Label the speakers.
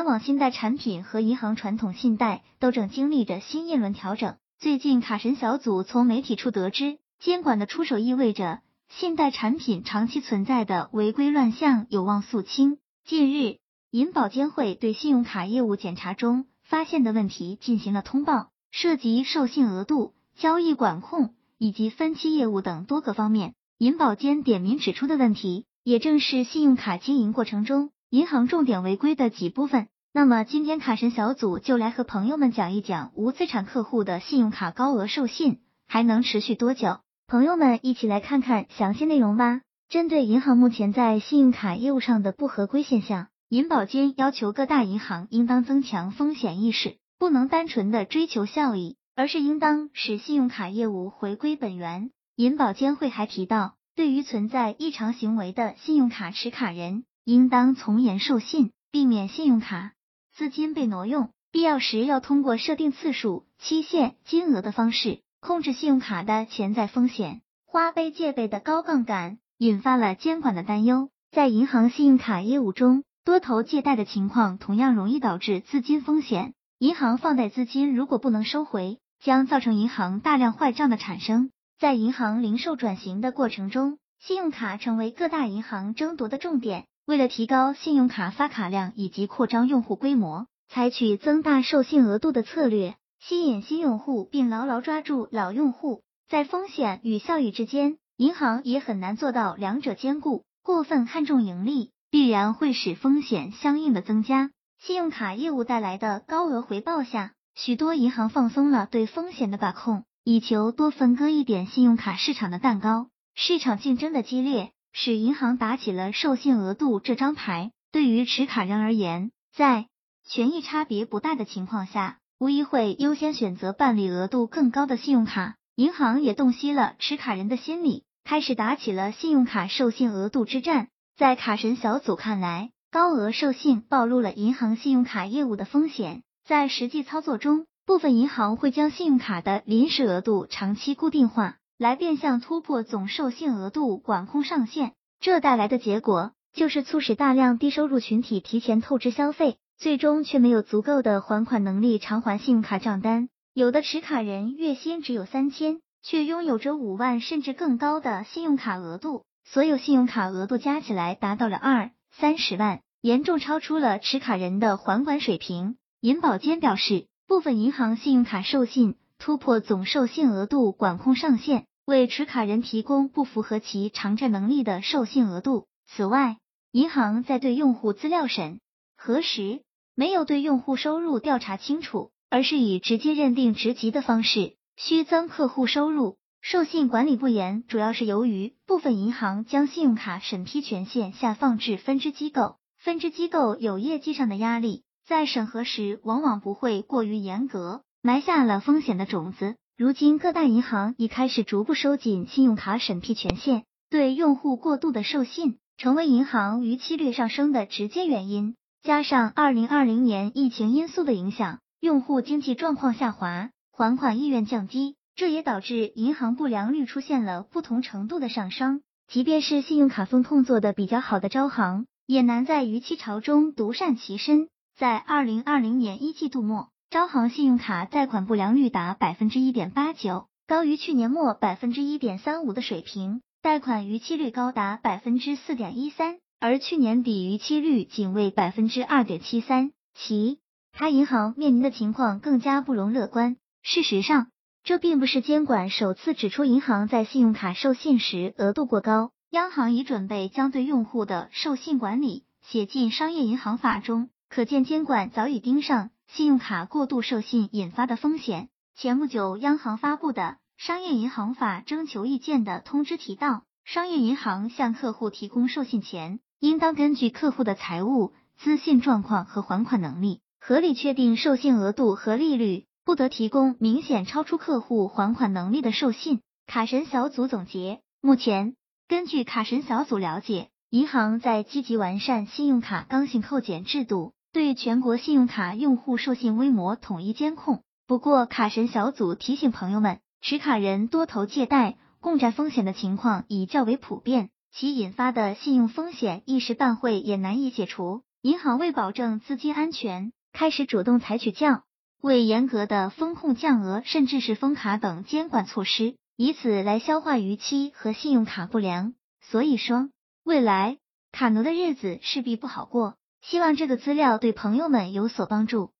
Speaker 1: 联网信贷产品和银行传统信贷都正经历着新一轮调整。最近，卡神小组从媒体处得知，监管的出手意味着信贷产品长期存在的违规乱象有望肃清。近日，银保监会对信用卡业务检查中发现的问题进行了通报，涉及授信额度、交易管控以及分期业务等多个方面。银保监点名指出的问题，也正是信用卡经营过程中银行重点违规的几部分。那么，今天卡神小组就来和朋友们讲一讲无资产客户的信用卡高额授信还能持续多久？朋友们一起来看看详细内容吧。针对银行目前在信用卡业务上的不合规现象，银保监要求各大银行应当增强风险意识，不能单纯的追求效益，而是应当使信用卡业务回归本源。银保监会还提到，对于存在异常行为的信用卡持卡人，应当从严授信，避免信用卡资金被挪用。必要时要通过设定次数、期限、金额的方式，控制信用卡的潜在风险。花呗借呗的高杠杆引发了监管的担忧。在银行信用卡业务中，多头借贷的情况同样容易导致资金风险。银行放贷资金如果不能收回，将造成银行大量坏账的产生。在银行零售转型的过程中，信用卡成为各大银行争夺的重点。为了提高信用卡发卡量以及扩张用户规模，采取增大授信额度的策略，吸引新用户并牢牢抓住老用户。在风险与效益之间，银行也很难做到两者兼顾。过分看重盈利，必然会使风险相应的增加。信用卡业务带来的高额回报下，许多银行放松了对风险的把控。以求多分割一点信用卡市场的蛋糕，市场竞争的激烈，使银行打起了授信额度这张牌。对于持卡人而言，在权益差别不大的情况下，无疑会优先选择办理额度更高的信用卡。银行也洞悉了持卡人的心理，开始打起了信用卡授信额度之战。在卡神小组看来，高额授信暴露了银行信用卡业务的风险，在实际操作中。部分银行会将信用卡的临时额度长期固定化，来变相突破总授信额度管控上限。这带来的结果就是促使大量低收入群体提前透支消费，最终却没有足够的还款能力偿还信用卡账单。有的持卡人月薪只有三千，却拥有着五万甚至更高的信用卡额度，所有信用卡额度加起来达到了二三十万，严重超出了持卡人的还款水平。银保监表示。部分银行信用卡授信突破总授信额度管控上限，为持卡人提供不符合其偿债能力的授信额度。此外，银行在对用户资料审核时，没有对用户收入调查清楚，而是以直接认定职级的方式虚增客户收入。授信管理不严，主要是由于部分银行将信用卡审批权限下放至分支机构，分支机构有业绩上的压力。在审核时，往往不会过于严格，埋下了风险的种子。如今，各大银行已开始逐步收紧信用卡审批权限，对用户过度的授信，成为银行逾期率上升的直接原因。加上二零二零年疫情因素的影响，用户经济状况下滑，还款意愿降低，这也导致银行不良率出现了不同程度的上升。即便是信用卡风控做的比较好的招行，也难在逾期潮中独善其身。在二零二零年一季度末，招行信用卡贷款不良率达百分之一点八九，高于去年末百分之一点三五的水平，贷款逾期率高达百分之四点一三，而去年底逾期率仅为百分之二点七三，其他银行面临的情况更加不容乐观。事实上，这并不是监管首次指出银行在信用卡授信时额度过高，央行已准备将对用户的授信管理写进商业银行法中。可见监管早已盯上信用卡过度授信引发的风险。前不久，央行发布的《商业银行法》征求意见的通知提到，商业银行向客户提供授信前，应当根据客户的财务资信状况和还款能力，合理确定授信额度和利率，不得提供明显超出客户还款能力的授信。卡神小组总结：目前，根据卡神小组了解，银行在积极完善信用卡刚性扣减制度。对全国信用卡用户授信规模统一监控。不过，卡神小组提醒朋友们，持卡人多头借贷、共债风险的情况已较为普遍，其引发的信用风险一时半会也难以解除。银行为保证资金安全，开始主动采取降为严格的风控降额，甚至是封卡等监管措施，以此来消化逾期和信用卡不良。所以说，未来卡奴的日子势必不好过。希望这个资料对朋友们有所帮助。